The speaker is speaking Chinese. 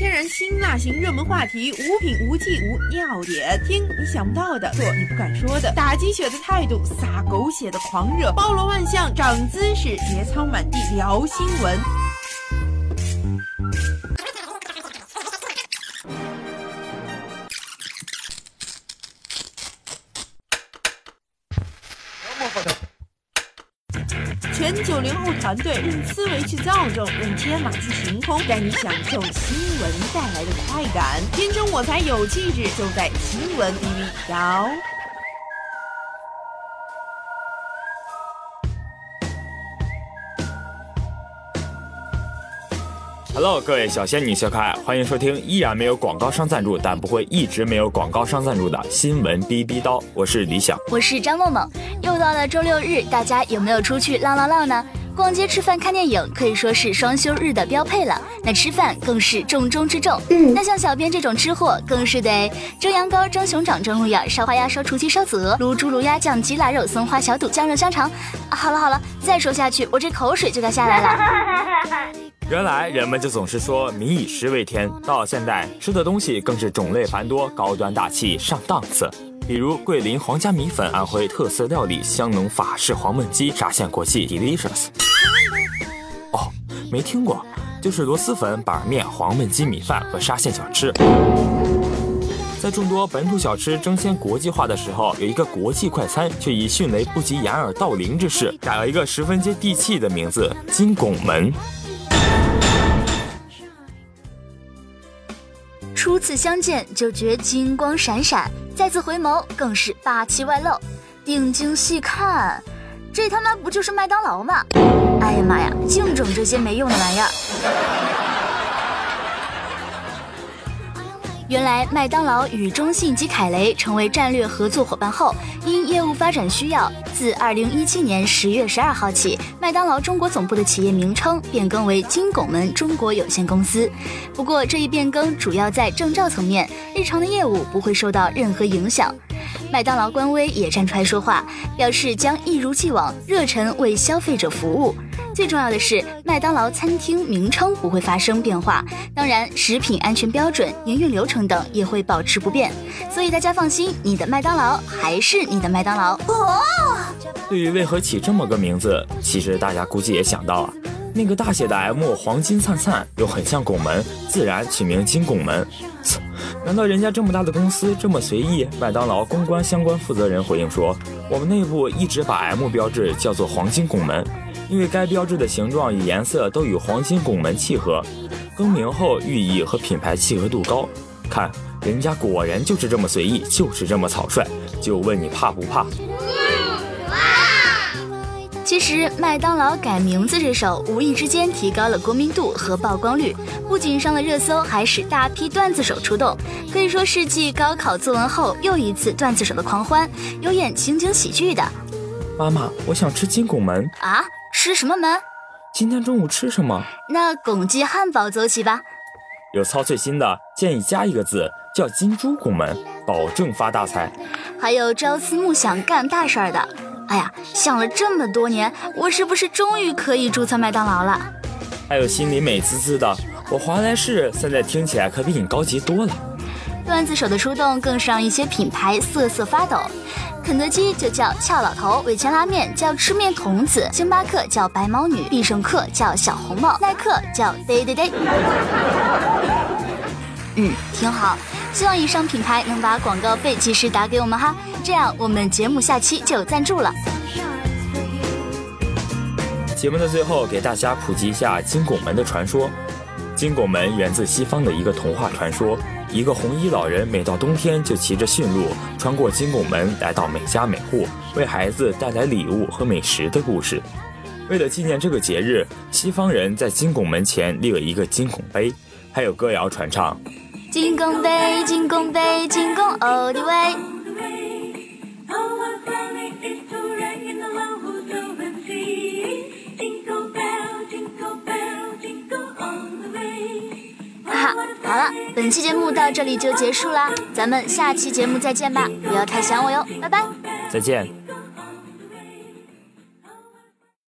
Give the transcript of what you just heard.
天然辛辣型热门话题，无品无忌无尿点，听你想不到的，做你不敢说的，打鸡血的态度，撒狗血的狂热，包罗万象，长姿势，节操满地，聊新闻。全九零后团队用思维去造梦，用天马去行空，带你享受新闻带来的快感。天生我才有气质，就在新闻 B B 摇。Hello，各位小仙女小可爱，欢迎收听依然没有广告商赞助，但不会一直没有广告商赞助的新闻逼逼刀。我是李想，我是张梦梦。又到了周六日，大家有没有出去浪浪浪呢？逛街、吃饭、看电影可以说是双休日的标配了。那吃饭更是重中之重。嗯，那像小编这种吃货，更是得蒸羊羔、蒸熊掌、蒸鹿眼、烧花鸭、烧雏鸡、烧子鹅、卤猪、卤鸭、酱鸡、腊肉、松花小肚、酱肉香肠。好了好了，再说下去，我这口水就该下来了。原来人们就总是说民以食为天，到了现在吃的东西更是种类繁多、高端大气、上档次。比如桂林皇家米粉，安徽特色料理香浓法式黄焖鸡，沙县国际 delicious。哦，没听过，就是螺蛳粉、板面、黄焖鸡米饭和沙县小吃。在众多本土小吃争先国际化的时候，有一个国际快餐却以迅雷不及掩耳盗铃之势，改了一个十分接地气的名字——金拱门。初次相见就觉金光闪闪，再次回眸更是霸气外露。定睛细看，这他妈不就是麦当劳吗？哎呀妈呀，净整这些没用的玩意儿！原来麦当劳与中信及凯雷成为战略合作伙伴后，因业务发展需要，自二零一七年十月十二号起，麦当劳中国总部的企业名称变更为金拱门中国有限公司。不过这一变更主要在证照层面，日常的业务不会受到任何影响。麦当劳官微也站出来说话，表示将一如既往热忱为消费者服务。最重要的是，麦当劳餐厅名称不会发生变化，当然，食品安全标准、营运流程等也会保持不变。所以大家放心，你的麦当劳还是你的麦当劳。哦。对于为何起这么个名字，其实大家估计也想到啊，那个大写的 M 黄金灿灿又很像拱门，自然取名金拱门。难道人家这么大的公司这么随意？麦当劳公关相关负责人回应说：“我们内部一直把 M 标志叫做黄金拱门。”因为该标志的形状与颜色都与黄金拱门契合，更名后寓意和品牌契合度高。看，人家果然就是这么随意，就是这么草率。就问你怕不怕？其实麦当劳改名字这手，无意之间提高了国民度和曝光率，不仅上了热搜，还使大批段子手出动，可以说是继高考作文后又一次段子手的狂欢，有演情景喜剧的。妈妈，我想吃金拱门啊。吃什么门？今天中午吃什么？那拱鸡汉堡走起吧。有操碎心的，建议加一个字，叫金猪拱门，保证发大财。还有朝思暮想干大事儿的，哎呀，想了这么多年，我是不是终于可以注册麦当劳了？还有心里美滋滋的，我华莱士现在听起来可比你高级多了。段子手的出动，更是让一些品牌瑟瑟发抖。肯德基就叫俏老头，味千拉面叫吃面童子，星巴克叫白毛女，必胜客叫小红帽，耐克叫 day day day。嗯，挺好。希望以上品牌能把广告费及时打给我们哈，这样我们节目下期就有赞助了。节目的最后，给大家普及一下金拱门的传说。金拱门源自西方的一个童话传说。一个红衣老人每到冬天就骑着驯鹿穿过金拱门，来到每家每户，为孩子带来礼物和美食的故事。为了纪念这个节日，西方人在金拱门前立了一个金拱碑，还有歌谣传唱：金拱碑，金拱碑，金拱奥的威。好了，本期节目到这里就结束啦，咱们下期节目再见吧，不要太想我哟，拜拜，再见。